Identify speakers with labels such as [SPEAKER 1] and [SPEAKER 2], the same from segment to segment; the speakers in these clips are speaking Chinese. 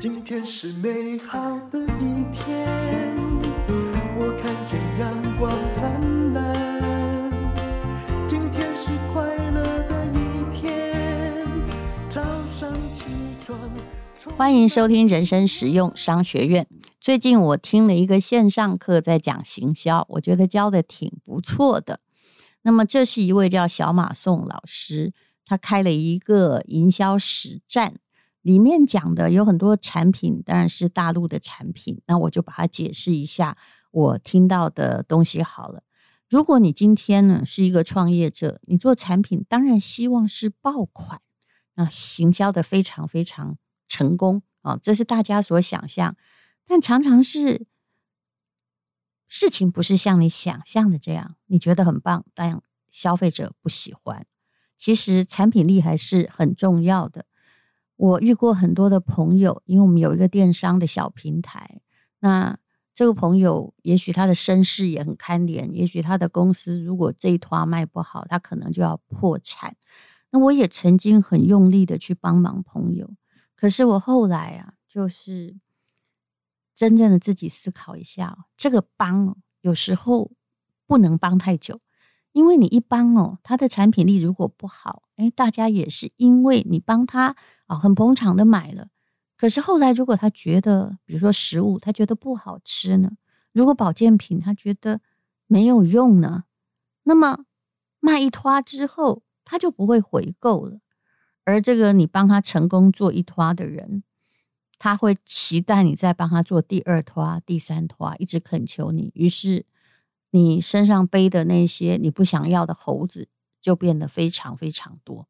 [SPEAKER 1] 今天是美好的一天，我看见阳光灿烂。今天是快乐的一天，早上起床。
[SPEAKER 2] 欢迎收听人生实用商学院。最近我听了一个线上课，在讲行销，我觉得教的挺不错的。那么这是一位叫小马宋老师，他开了一个营销实战，里面讲的有很多产品，当然是大陆的产品。那我就把它解释一下我听到的东西好了。如果你今天呢是一个创业者，你做产品当然希望是爆款，那行销的非常非常成功啊，这是大家所想象，但常常是。事情不是像你想象的这样，你觉得很棒，但消费者不喜欢。其实产品力还是很重要的。我遇过很多的朋友，因为我们有一个电商的小平台，那这个朋友也许他的身世也很堪怜，也许他的公司如果这一团卖不好，他可能就要破产。那我也曾经很用力的去帮忙朋友，可是我后来啊，就是。真正的自己思考一下，这个帮，有时候不能帮太久，因为你一帮哦，他的产品力如果不好，诶，大家也是因为你帮他啊，很捧场的买了。可是后来如果他觉得，比如说食物，他觉得不好吃呢，如果保健品他觉得没有用呢，那么卖一拖之后，他就不会回购了。而这个你帮他成功做一拖的人。他会期待你再帮他做第二拖、第三拖，一直恳求你。于是，你身上背的那些你不想要的猴子就变得非常非常多。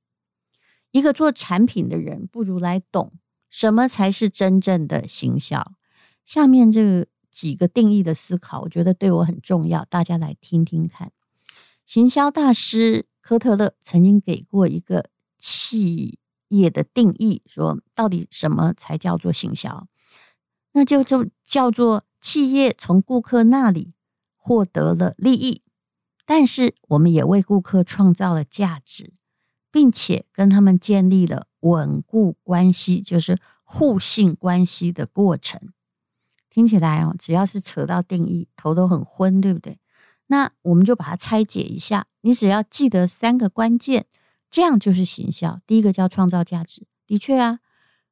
[SPEAKER 2] 一个做产品的人，不如来懂什么才是真正的行销。下面这几个定义的思考，我觉得对我很重要，大家来听听看。行销大师科特勒曾经给过一个企。业的定义说，到底什么才叫做行销？那就就叫做企业从顾客那里获得了利益，但是我们也为顾客创造了价值，并且跟他们建立了稳固关系，就是互信关系的过程。听起来哦，只要是扯到定义，头都很昏，对不对？那我们就把它拆解一下，你只要记得三个关键。这样就是行销。第一个叫创造价值，的确啊，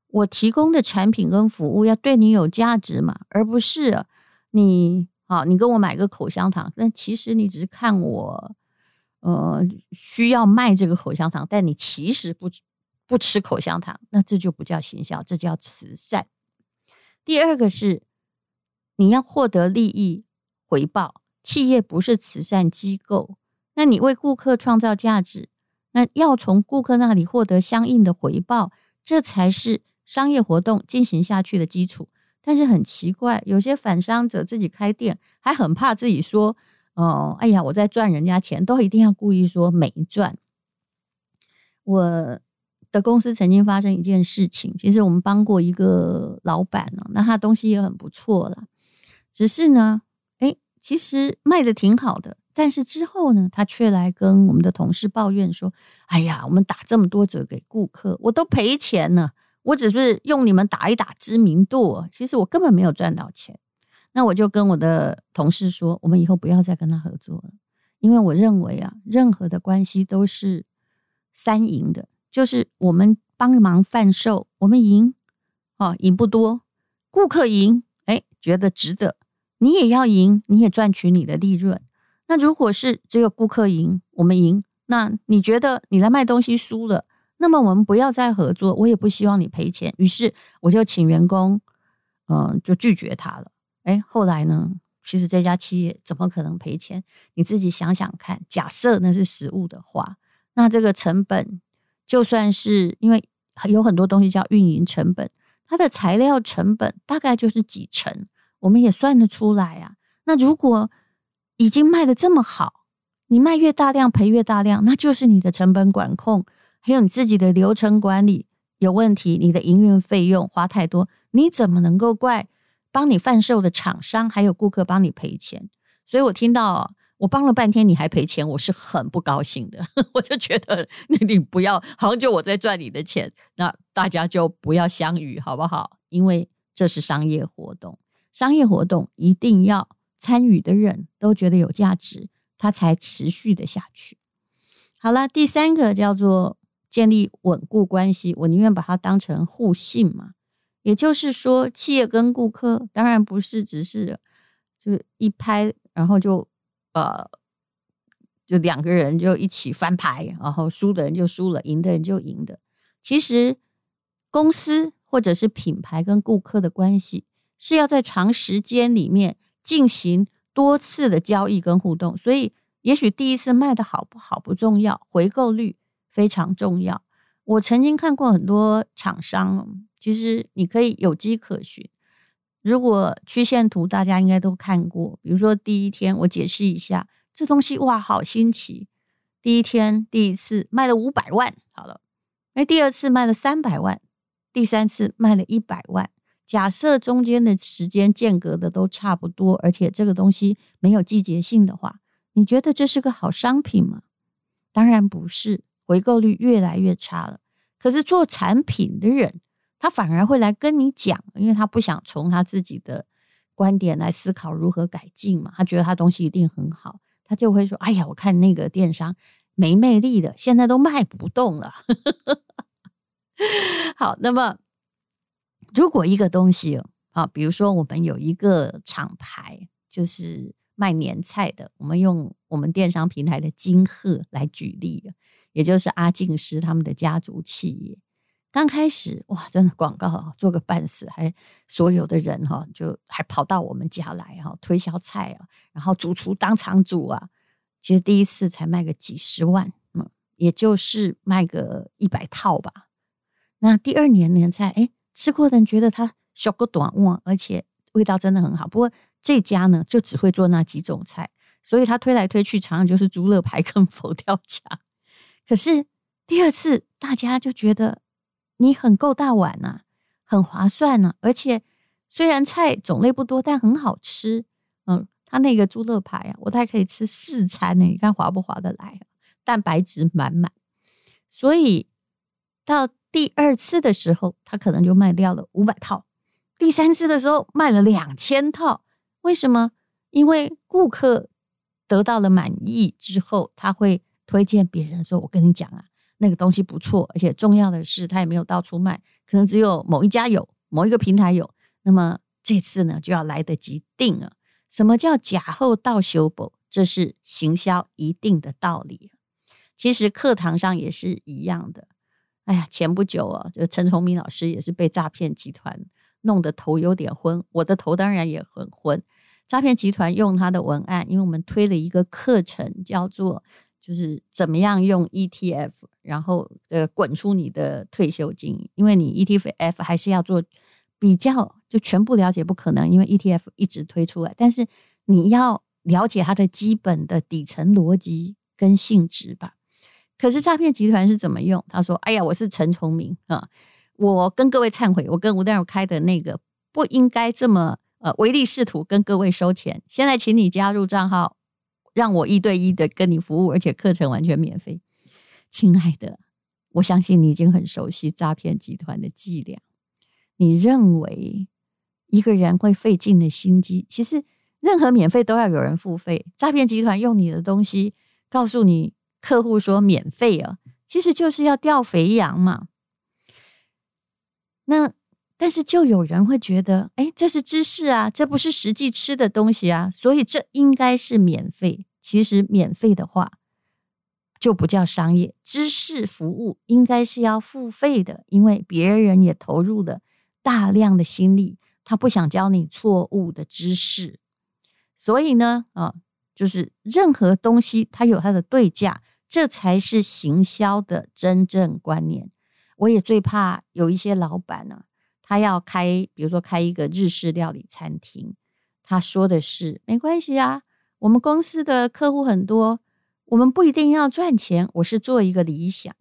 [SPEAKER 2] 我提供的产品跟服务要对你有价值嘛，而不是你好，你跟我买个口香糖，但其实你只是看我，呃，需要卖这个口香糖，但你其实不不吃口香糖，那这就不叫行销，这叫慈善。第二个是你要获得利益回报，企业不是慈善机构，那你为顾客创造价值。那要从顾客那里获得相应的回报，这才是商业活动进行下去的基础。但是很奇怪，有些反商者自己开店，还很怕自己说：“哦，哎呀，我在赚人家钱，都一定要故意说没赚。”我的公司曾经发生一件事情，其实我们帮过一个老板呢，那他东西也很不错了，只是呢，哎，其实卖的挺好的。但是之后呢，他却来跟我们的同事抱怨说：“哎呀，我们打这么多折给顾客，我都赔钱了。我只是用你们打一打知名度，其实我根本没有赚到钱。”那我就跟我的同事说：“我们以后不要再跟他合作了，因为我认为啊，任何的关系都是三赢的，就是我们帮忙贩售，我们赢，哦，赢不多，顾客赢，哎，觉得值得，你也要赢，你也赚取你的利润。”那如果是只有顾客赢，我们赢，那你觉得你来卖东西输了，那么我们不要再合作，我也不希望你赔钱。于是我就请员工，嗯、就拒绝他了。哎，后来呢，其实这家企业怎么可能赔钱？你自己想想看，假设那是实物的话，那这个成本就算是因为有很多东西叫运营成本，它的材料成本大概就是几成，我们也算得出来啊。那如果已经卖的这么好，你卖越大量赔越大量，那就是你的成本管控，还有你自己的流程管理有问题，你的营运费用花太多，你怎么能够怪帮你贩售的厂商还有顾客帮你赔钱？所以我听到我帮了半天你还赔钱，我是很不高兴的。我就觉得你你不要，好像就我在赚你的钱，那大家就不要相遇好不好？因为这是商业活动，商业活动一定要参与的人都觉得有价值，它才持续的下去。好了，第三个叫做建立稳固关系，我宁愿把它当成互信嘛。也就是说，企业跟顾客当然不是只是就一拍，然后就呃。就两个人就一起翻牌，然后输的人就输了，赢的人就赢的。其实公司或者是品牌跟顾客的关系是要在长时间里面进行多次的交易跟互动，所以也许第一次卖的好不好不重要，回购率非常重要。我曾经看过很多厂商，其实你可以有迹可循。如果曲线图大家应该都看过，比如说第一天我解释一下。这东西哇，好新奇！第一天第一次卖了五百万，好了，哎，第二次卖了三百万，第三次卖了一百万。假设中间的时间间隔的都差不多，而且这个东西没有季节性的话，你觉得这是个好商品吗？当然不是，回购率越来越差了。可是做产品的人，他反而会来跟你讲，因为他不想从他自己的观点来思考如何改进嘛，他觉得他东西一定很好。他就会说：“哎呀，我看那个电商没魅力的，现在都卖不动了。”好，那么如果一个东西啊，比如说我们有一个厂牌，就是卖年菜的，我们用我们电商平台的金鹤来举例，也就是阿进师他们的家族企业。刚开始哇，真的广告做个半死，还所有的人哈就还跑到我们家来哈推销菜啊，然后主厨当场煮啊。其实第一次才卖个几十万，嗯，也就是卖个一百套吧。那第二年年菜，哎，吃过的人觉得它小个短旺，而且味道真的很好。不过这家呢就只会做那几种菜，所以他推来推去，常常就是猪肋排跟佛跳墙。可是第二次大家就觉得。你很够大碗呐、很划算呢、啊，而且虽然菜种类不多，但很好吃。嗯，他那个猪肋排啊，我大概可以吃四餐呢。你看划不划得来？蛋白质满满。所以到第二次的时候，他可能就卖掉了五百套；第三次的时候卖了两千套。为什么？因为顾客得到了满意之后，他会推荐别人说：“我跟你讲啊。”那个东西不错，而且重要的是，它也没有到处卖，可能只有某一家有，某一个平台有。那么这次呢，就要来得及定了。什么叫假后到修补？这是行销一定的道理。其实课堂上也是一样的。哎呀，前不久啊，就陈崇明老师也是被诈骗集团弄得头有点昏，我的头当然也很昏。诈骗集团用他的文案，因为我们推了一个课程，叫做。就是怎么样用 ETF，然后呃滚出你的退休金，因为你 ETF 还是要做比较，就全部了解不可能，因为 ETF 一直推出来，但是你要了解它的基本的底层逻辑跟性质吧。可是诈骗集团是怎么用？他说：“哎呀，我是陈崇明啊，我跟各位忏悔，我跟吴淡如开的那个不应该这么呃唯利是图跟各位收钱，现在请你加入账号。”让我一对一的跟你服务，而且课程完全免费。亲爱的，我相信你已经很熟悉诈骗集团的伎俩。你认为一个人会费尽的心机？其实任何免费都要有人付费。诈骗集团用你的东西告诉你客户说免费啊，其实就是要钓肥羊嘛。那但是就有人会觉得，哎，这是知识啊，这不是实际吃的东西啊，所以这应该是免费。其实免费的话就不叫商业，知识服务应该是要付费的，因为别人也投入了大量的心力，他不想教你错误的知识，所以呢，啊，就是任何东西它有它的对价，这才是行销的真正观念。我也最怕有一些老板呢，他要开，比如说开一个日式料理餐厅，他说的是没关系啊。我们公司的客户很多，我们不一定要赚钱。我是做一个理想。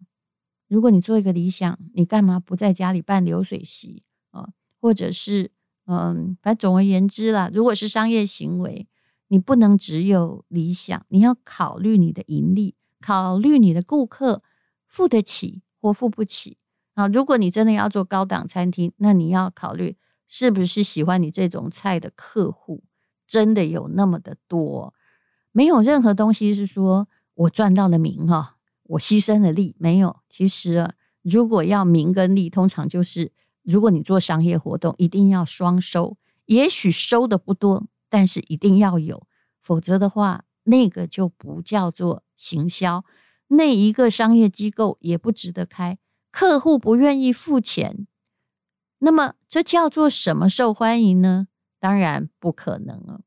[SPEAKER 2] 如果你做一个理想，你干嘛不在家里办流水席啊？或者是嗯，反正总而言之啦，如果是商业行为，你不能只有理想，你要考虑你的盈利，考虑你的顾客付得起或付不起啊。如果你真的要做高档餐厅，那你要考虑是不是喜欢你这种菜的客户真的有那么的多？没有任何东西是说我赚到了名哈，我牺牲了利，没有。其实，如果要名跟利，通常就是如果你做商业活动，一定要双收。也许收的不多，但是一定要有，否则的话，那个就不叫做行销。那一个商业机构也不值得开，客户不愿意付钱，那么这叫做什么受欢迎呢？当然不可能了。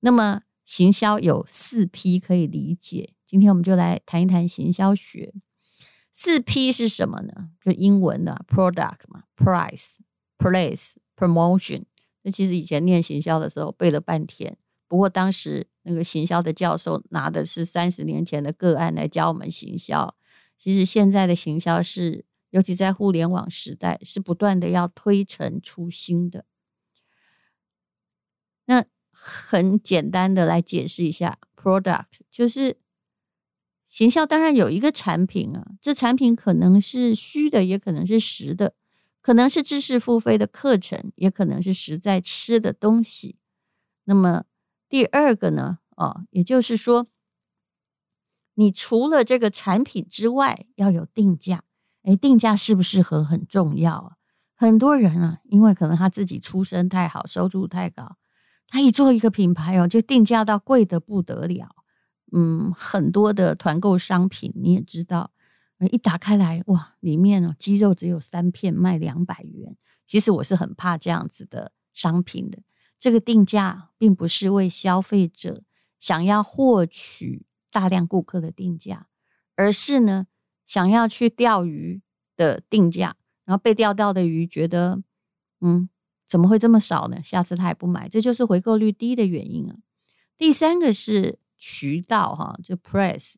[SPEAKER 2] 那么行销有四 P 可以理解，今天我们就来谈一谈行销学。四 P 是什么呢？就英文的 product 嘛，price、place、promotion。那其实以前念行销的时候背了半天。不过当时那个行销的教授拿的是三十年前的个案来教我们行销。其实现在的行销是，尤其在互联网时代，是不断的要推陈出新的。那很简单的来解释一下，product 就是行销，当然有一个产品啊，这产品可能是虚的，也可能是实的，可能是知识付费的课程，也可能是实在吃的东西。那么第二个呢？哦，也就是说，你除了这个产品之外，要有定价。哎，定价适不适合很重要啊。很多人啊，因为可能他自己出身太好，收入太高，他一做一个品牌哦，就定价到贵得不得了。嗯，很多的团购商品你也知道，一打开来哇，里面哦鸡肉只有三片，卖两百元。其实我是很怕这样子的商品的。这个定价并不是为消费者想要获取大量顾客的定价，而是呢想要去钓鱼的定价，然后被钓到的鱼觉得，嗯，怎么会这么少呢？下次他也不买，这就是回购率低的原因啊。第三个是渠道哈，就 press。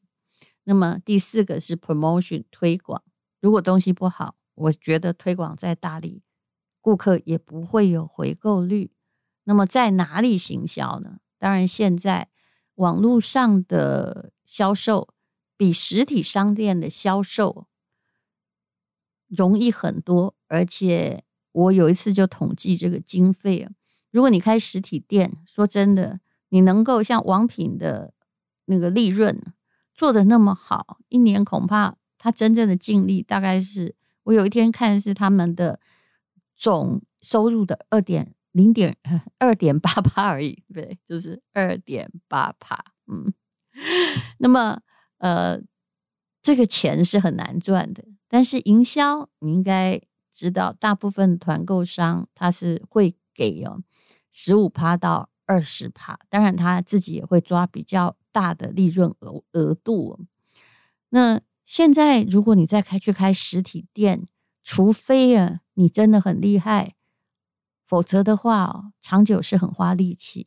[SPEAKER 2] 那么第四个是 promotion 推广。如果东西不好，我觉得推广再大力，顾客也不会有回购率。那么在哪里行销呢？当然，现在网络上的销售比实体商店的销售容易很多。而且我有一次就统计这个经费啊，如果你开实体店，说真的，你能够像王品的那个利润做的那么好，一年恐怕他真正的净利大概是，我有一天看是他们的总收入的二点。零点二点八八而已，对，就是二点八八。嗯，那么呃，这个钱是很难赚的。但是营销，你应该知道，大部分团购商他是会给哦十五趴到二十趴，当然他自己也会抓比较大的利润额额度。那现在如果你再开去开实体店，除非啊你真的很厉害。否则的话，长久是很花力气。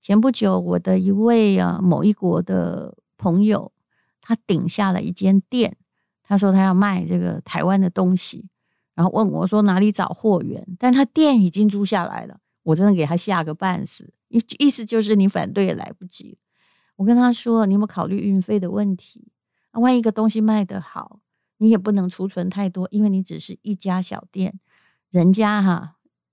[SPEAKER 2] 前不久，我的一位啊某一国的朋友，他顶下了一间店，他说他要卖这个台湾的东西，然后问我说哪里找货源，但他店已经租下来了，我真的给他吓个半死。意意思就是你反对也来不及。我跟他说，你有没有考虑运费的问题？啊，万一一个东西卖得好，你也不能储存太多，因为你只是一家小店，人家哈。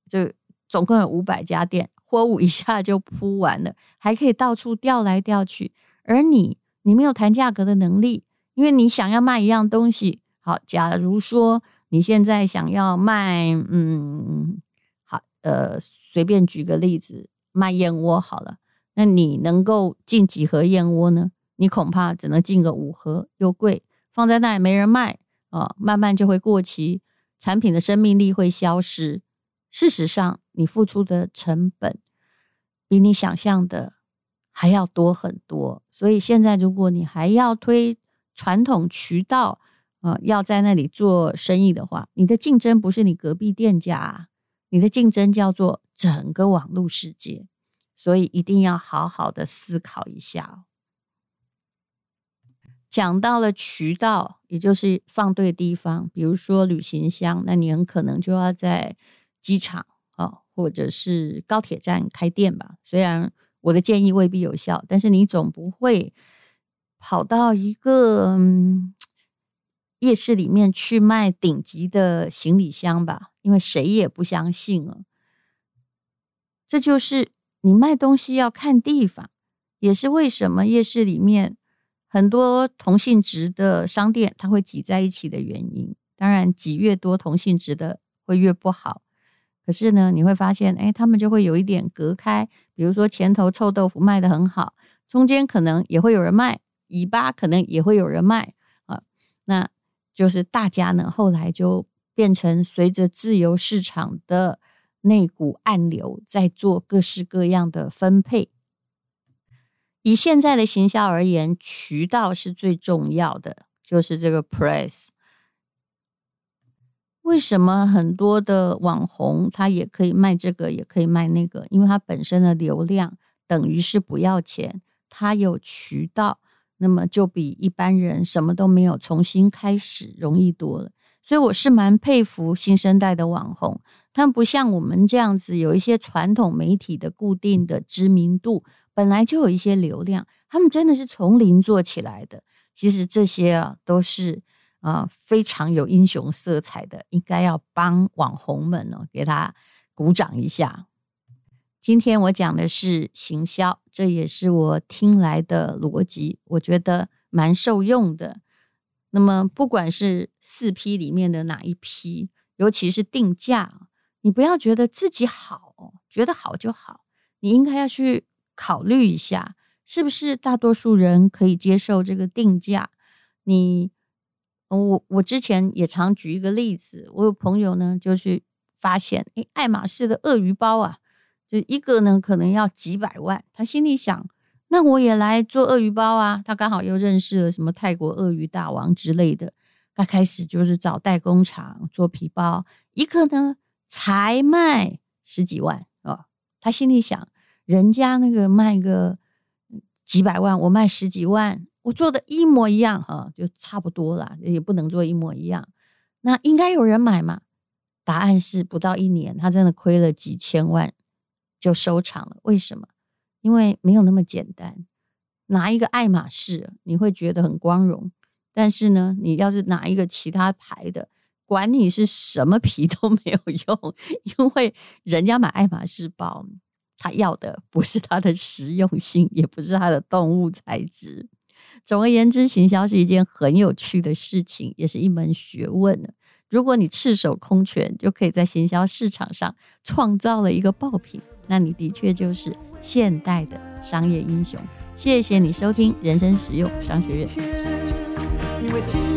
[SPEAKER 2] 就总共有五百家店，货物一下就铺完了，还可以到处调来调去。而你，你没有谈价格的能力，因为你想要卖一样东西。好，假如说你现在想要卖，嗯，好，呃，随便举个例子，卖燕窝好了，那你能够进几盒燕窝呢？你恐怕只能进个五盒，又贵，放在那也没人卖啊，慢慢就会过期，产品的生命力会消失。事实上，你付出的成本比你想象的还要多很多。所以现在，如果你还要推传统渠道，啊，要在那里做生意的话，你的竞争不是你隔壁店家，你的竞争叫做整个网络世界。所以一定要好好的思考一下。讲到了渠道，也就是放对地方，比如说旅行箱，那你很可能就要在。机场啊，或者是高铁站开店吧。虽然我的建议未必有效，但是你总不会跑到一个夜市里面去卖顶级的行李箱吧？因为谁也不相信啊。这就是你卖东西要看地方，也是为什么夜市里面很多同性质的商店它会挤在一起的原因。当然，挤越多同性质的会越不好。可是呢，你会发现，哎，他们就会有一点隔开。比如说前头臭豆腐卖的很好，中间可能也会有人卖，尾巴可能也会有人卖啊。那就是大家呢，后来就变成随着自由市场的那股暗流，在做各式各样的分配。以现在的行销而言，渠道是最重要的，就是这个 press。为什么很多的网红他也可以卖这个，也可以卖那个？因为他本身的流量等于是不要钱，他有渠道，那么就比一般人什么都没有重新开始容易多了。所以我是蛮佩服新生代的网红，他们不像我们这样子有一些传统媒体的固定的知名度，本来就有一些流量，他们真的是从零做起来的。其实这些啊都是。啊，非常有英雄色彩的，应该要帮网红们哦，给他鼓掌一下。今天我讲的是行销，这也是我听来的逻辑，我觉得蛮受用的。那么，不管是四批里面的哪一批，尤其是定价，你不要觉得自己好，觉得好就好，你应该要去考虑一下，是不是大多数人可以接受这个定价？你。我我之前也常举一个例子，我有朋友呢，就是发现，诶，爱马仕的鳄鱼包啊，就一个呢可能要几百万，他心里想，那我也来做鳄鱼包啊。他刚好又认识了什么泰国鳄鱼大王之类的，他开始就是找代工厂做皮包，一个呢才卖十几万哦。他心里想，人家那个卖个几百万，我卖十几万。我做的一模一样哈，就差不多啦，也不能做一模一样。那应该有人买吗？答案是不到一年，他真的亏了几千万就收场了。为什么？因为没有那么简单。拿一个爱马仕，你会觉得很光荣，但是呢，你要是拿一个其他牌的，管你是什么皮都没有用，因为人家买爱马仕包，他要的不是它的实用性，也不是它的动物材质。总而言之，行销是一件很有趣的事情，也是一门学问。如果你赤手空拳就可以在行销市场上创造了一个爆品，那你的确就是现代的商业英雄。谢谢你收听人生实用商学院。